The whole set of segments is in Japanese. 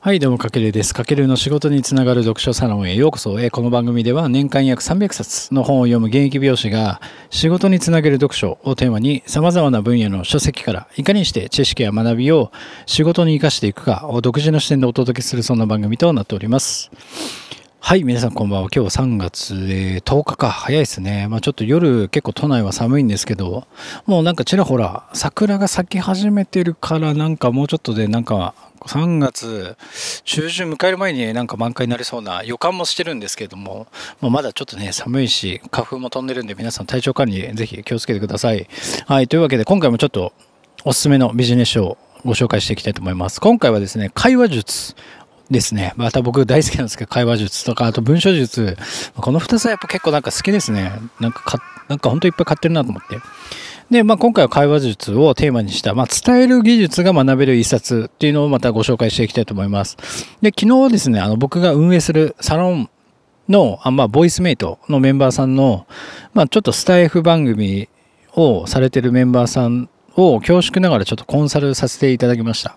はい、どうも、かけるです。かけるの仕事につながる読書サロンへようこそ。えこの番組では年間約300冊の本を読む現役美容師が仕事につなげる読書をテーマに様々な分野の書籍からいかにして知識や学びを仕事に生かしていくかを独自の視点でお届けするそんな番組となっております。はい、皆さんこんばんは。今日は3月、えー10日か。早いですね。まあちょっと夜結構都内は寒いんですけど、もうなんかちらほら桜が咲き始めてるからなんかもうちょっとでなんか3月中旬迎える前になんか満開になりそうな予感もしてるんですけども、もうまだちょっとね寒いし花粉も飛んでるんで皆さん体調管理ぜひ気をつけてください。はい、というわけで今回もちょっとおすすめのビジネス書をご紹介していきたいと思います。今回はですね、会話術ですね。また僕大好きなんですけど、会話術とか、あと文章術。この2つはやっぱ結構なんか好きですね。なんかか、なんか本当いっぱい買ってるなと思って。で、まあ、今回は会話術をテーマにした、まあ、伝える技術が学べる一冊っていうのをまたご紹介していきたいと思います。で、昨日ですね、あの、僕が運営するサロンの、あまあ、ボイスメイトのメンバーさんの、まあ、ちょっとスタイフ番組をされてるメンバーさんを恐縮ながらちょっとコンサルさせていただきました。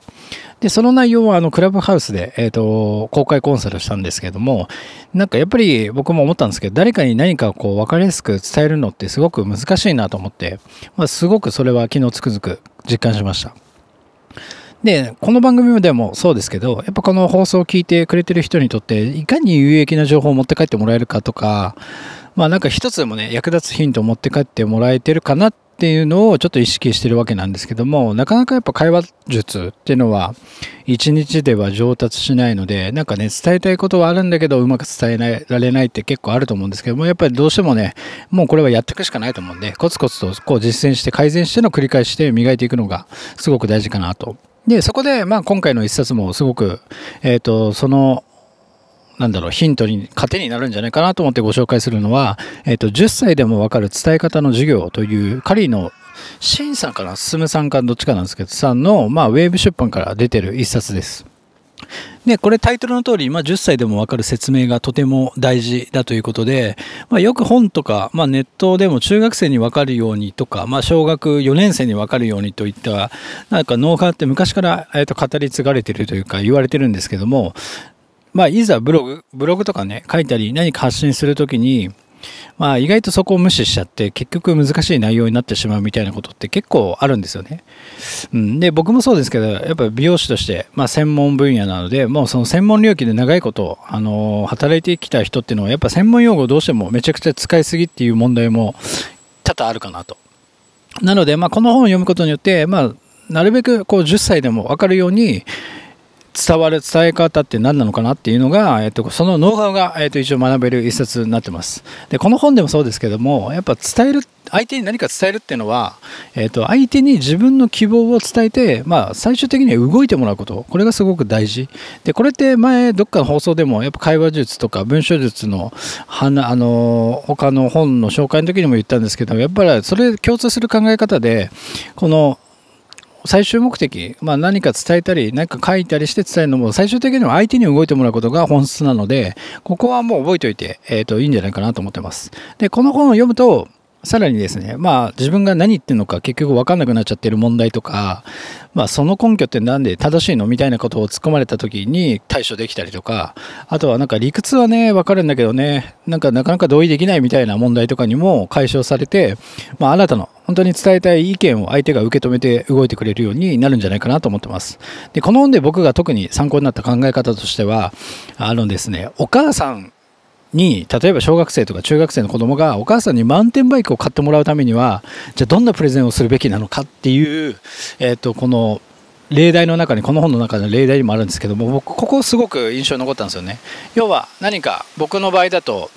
で、その内容はあのクラブハウスで、えっ、と、公開コンサルしたんですけども、なんかやっぱり僕も思ったんですけど、誰かに何かこう分かりやすく伝えるのってすごく難しいなと思って、まあ、すごくそれは昨日つくづく実感しました。で、この番組でもそうですけど、やっぱこの放送を聞いてくれてる人にとって、いかに有益な情報を持って帰ってもらえるかとか、まあなんか一つでもね、役立つヒントを持って帰ってもらえてるかなっていうのをちょっと意識してるわけなんですけども、なかなかやっぱ会話術っていうのは、一日では上達しないので、なんかね、伝えたいことはあるんだけど、うまく伝えられないって結構あると思うんですけども、やっぱりどうしてもね、もうこれはやっていくしかないと思うんで、コツコツとこう実践して改善しての繰り返しで磨いていくのがすごく大事かなと。で、そこで、まあ今回の一冊もすごく、えっ、と、その、なんだろう、ヒントに、糧になるんじゃないかなと思ってご紹介するのは、えっ、と、10歳でもわかる伝え方の授業という、カリーのシンさんかな、進さんかどっちかなんですけど、さんの、まあ、ウェーブ出版から出てる一冊です。で、これタイトルの通り、まあ、10歳でもわかる説明がとても大事だということで、まあ、よく本とか、まあ、ネットでも中学生にわかるようにとか、まあ、小学4年生にわかるようにといった、なんかノウハウって昔から、えー、と語り継がれてるというか言われてるんですけども、まあ、いざブログ、ブログとかね、書いたり何か発信するときに、まあ、意外とそこを無視しちゃって、結局難しい内容になってしまうみたいなことって結構あるんですよね。うん、で、僕もそうですけど、やっぱ美容師として、まあ、専門分野なので、もうその専門領域で長いこと、あのー働いてきた人っていうのは、やっぱ専門用語をどうしてもめちゃくちゃ使いすぎっていう問題も多々あるかなと。なので、まあ、この本を読むことによって、まあ、なるべくこう10歳でも分かるように、伝わる伝え方って何なのかなっていうのが、えっと、そのノウハウが、えっと、一応学べる一冊になってます。で、この本でもそうですけども、やっぱ伝える、相手に何か伝えるっていうのは、えっと、相手に自分の希望を伝えて、まあ、最終的には動いてもらうこと。これがすごく大事。で、これって前、どっかの放送でも、やっぱ会話術とか文章術の、はな、あの、他の本の紹介の時にも言ったんですけど、やっぱりそれ共通する考え方で、この、最終目的、まあ、何か伝えたり何か書いたりして伝えるのも最終的には相手に動いてもらうことが本質なのでここはもう覚えておいて、えー、といいんじゃないかなと思ってます。でこの本を読むとさらにですね、まあ自分が何言ってるのか結局分かんなくなっちゃってる問題とか、まあその根拠ってなんで正しいのみたいなことを突っ込まれた時に対処できたりとか、あとはなんか理屈はね、分かるんだけどね、なんかなかなか同意できないみたいな問題とかにも解消されて、まああなたの本当に伝えたい意見を相手が受け止めて動いてくれるようになるんじゃないかなと思ってます。で、この本で僕が特に参考になった考え方としては、あのですね、お母さんに例えば小学生とか中学生の子供がお母さんにマウンテンバイクを買ってもらうためにはじゃあどんなプレゼンをするべきなのかっていう、えー、とこの例題の中にこの本の中の例題にもあるんですけども僕ここすごく印象に残ったんですよね。要は何か僕の場合だと,、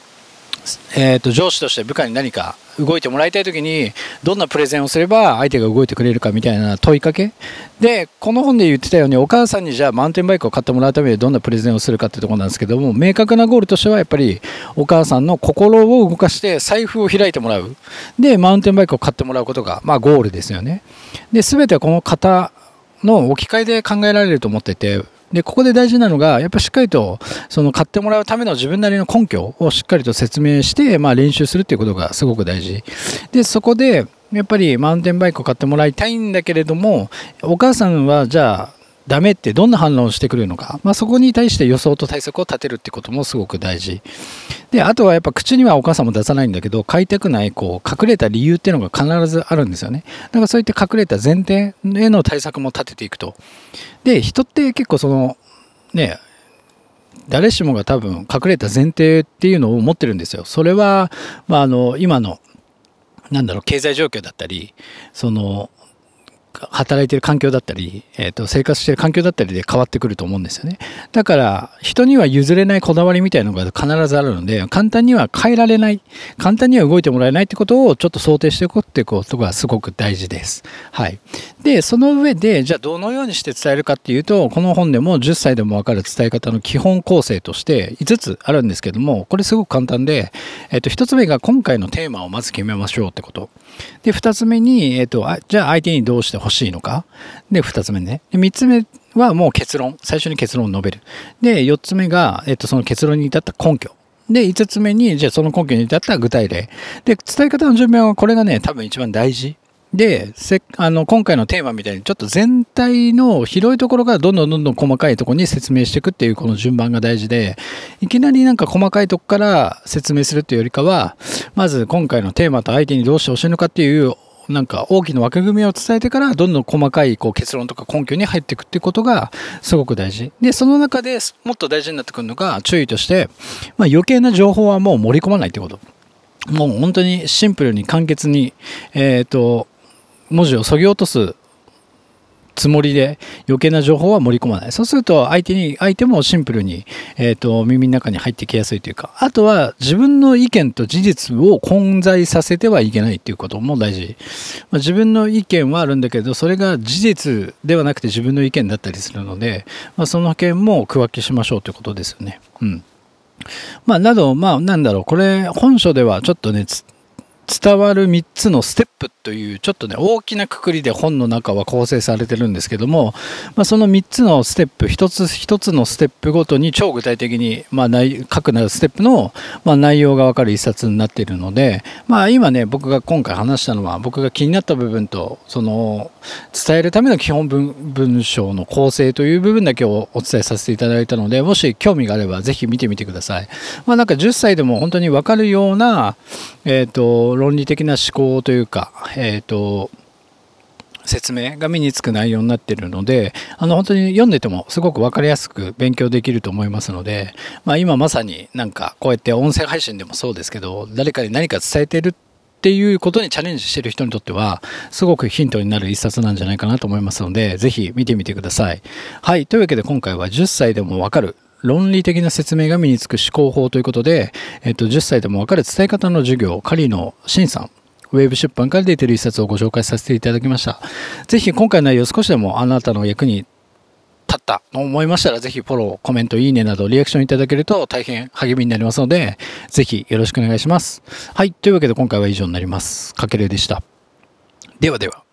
えー、と上司として部下に何か動いてもらいたい時にどんなプレゼンをすれば相手が動いてくれるかみたいな問いかけ。でこの本で言ってたようにお母さんにじゃあマウンテンバイクを買ってもらうためにどんなプレゼンをするかってとこなんですけども明確なゴールとしてはやっぱりお母さんの心を動かして財布を開いてもらう。でマウンテンバイクを買ってもらうことがまあゴールですよね。で全てはこの方の置き換えで考えられると思っててで、ここで大事なのが、やっぱしっかりと、その買ってもらうための自分なりの根拠をしっかりと説明して、まあ練習するっていうことがすごく大事。で、そこで、やっぱりマウンテンバイクを買ってもらいたいんだけれども、お母さんはじゃあ、ダメってどんな反応をしてくるのか、まあ、そこに対して予想と対策を立てるってこともすごく大事。であとはやっぱ口にはお母さんも出さないんだけど買いたくないこう隠れた理由っていうのが必ずあるんですよね。だからそういった隠れた前提への対策も立てていくと。で人って結構そのね誰しもが多分隠れた前提っていうのを持ってるんですよ。それは、まあ、あの今のなんだろう経済状況だったりその働いてる環境だったり、えー、と生活してる環境だったりで変わってくると思うんですよね。だから人には譲れないこだわりみたいなのが必ずあるので簡単には変えられない簡単には動いてもらえないってことをちょっと想定していくってことがすごく大事です。はい。でその上でじゃあどのようにして伝えるかっていうとこの本でも10歳でも分かる伝え方の基本構成として5つあるんですけどもこれすごく簡単で、えー、と1つ目が今回のテーマをまず決めましょうってこと。で2つ目に、えー、とじゃあ相手にどうして欲しいのか？で、二つ目ね。で、三つ目はもう結論。最初に結論を述べる。で、四つ目が、えっと、その結論に至った根拠。で、五つ目に、じゃあその根拠に至った具体例。で、伝え方の順番はこれがね、多分一番大事。で、せあの今回のテーマみたいにちょっと全体の広いところからどんどんどんどん細かいところに説明していくっていうこの順番が大事で、いきなりなんか細かいとこから説明するっていうよりかは、まず今回のテーマと相手にどうしてほしいのかっていうなんか大きな枠組みを伝えてからどんどん細かいこう結論とか根拠に入っていくっていうことがすごく大事。でその中でもっと大事になってくるのが注意として、まあ、余計な情報はもう盛り込まないってこと。もう本当にシンプルに簡潔に、えーと文字をそぎ落とすつもりで余計な情報は盛り込まない。そうすると相手に、相手もシンプルに、えっ、ー、と、耳の中に入ってきやすいというか、あとは自分の意見と事実を混在させてはいけないっていうことも大事。まあ、自分の意見はあるんだけど、それが事実ではなくて自分の意見だったりするので、まあ、その件も区分けしましょうということですよね。うん。まあ、など、まあ、なんだろう、これ、本書ではちょっとね、伝わる3つのステップというちょっとね大きなくくりで本の中は構成されてるんですけども、まあ、その3つのステップ1つ1つのステップごとに超具体的に、まあ、各なステップの、まあ、内容が分かる一冊になっているので、まあ、今ね僕が今回話したのは僕が気になった部分とその伝えるための基本文文章の構成という部分だけをお伝えさせていただいたのでもし興味があればぜひ見てみてください。まあ、なんか10歳でも本当に分かるような、えーと論理的な思考というか、え、ー、と、説明が身につく内容になっているので、あの本当に読んでてもすごく分かりやすく勉強できると思いますので、まあ、今まさになんかこうやって音声配信でもそうですけど、誰かに何か伝えてるっていうことにチャレンジしてる人にとっては、すごくヒントになる一冊なんじゃないかなと思いますので、ぜひ見てみてください。はい。というわけで今回は10歳でもわかる論理的な説明が身につく思考法ということで、えっと、10歳でもわかる伝え方の授業、狩野慎さん、ウェブ出版から出ている一冊をご紹介させていただきました。ぜひ今回の内容少しでもあなたの役に立ったと思いましたら、ぜひフォロー、コメント、いいねなどリアクションいただけると大変励みになりますので、ぜひよろしくお願いします。はい。というわけで今回は以上になります。かけるでした。ではでは。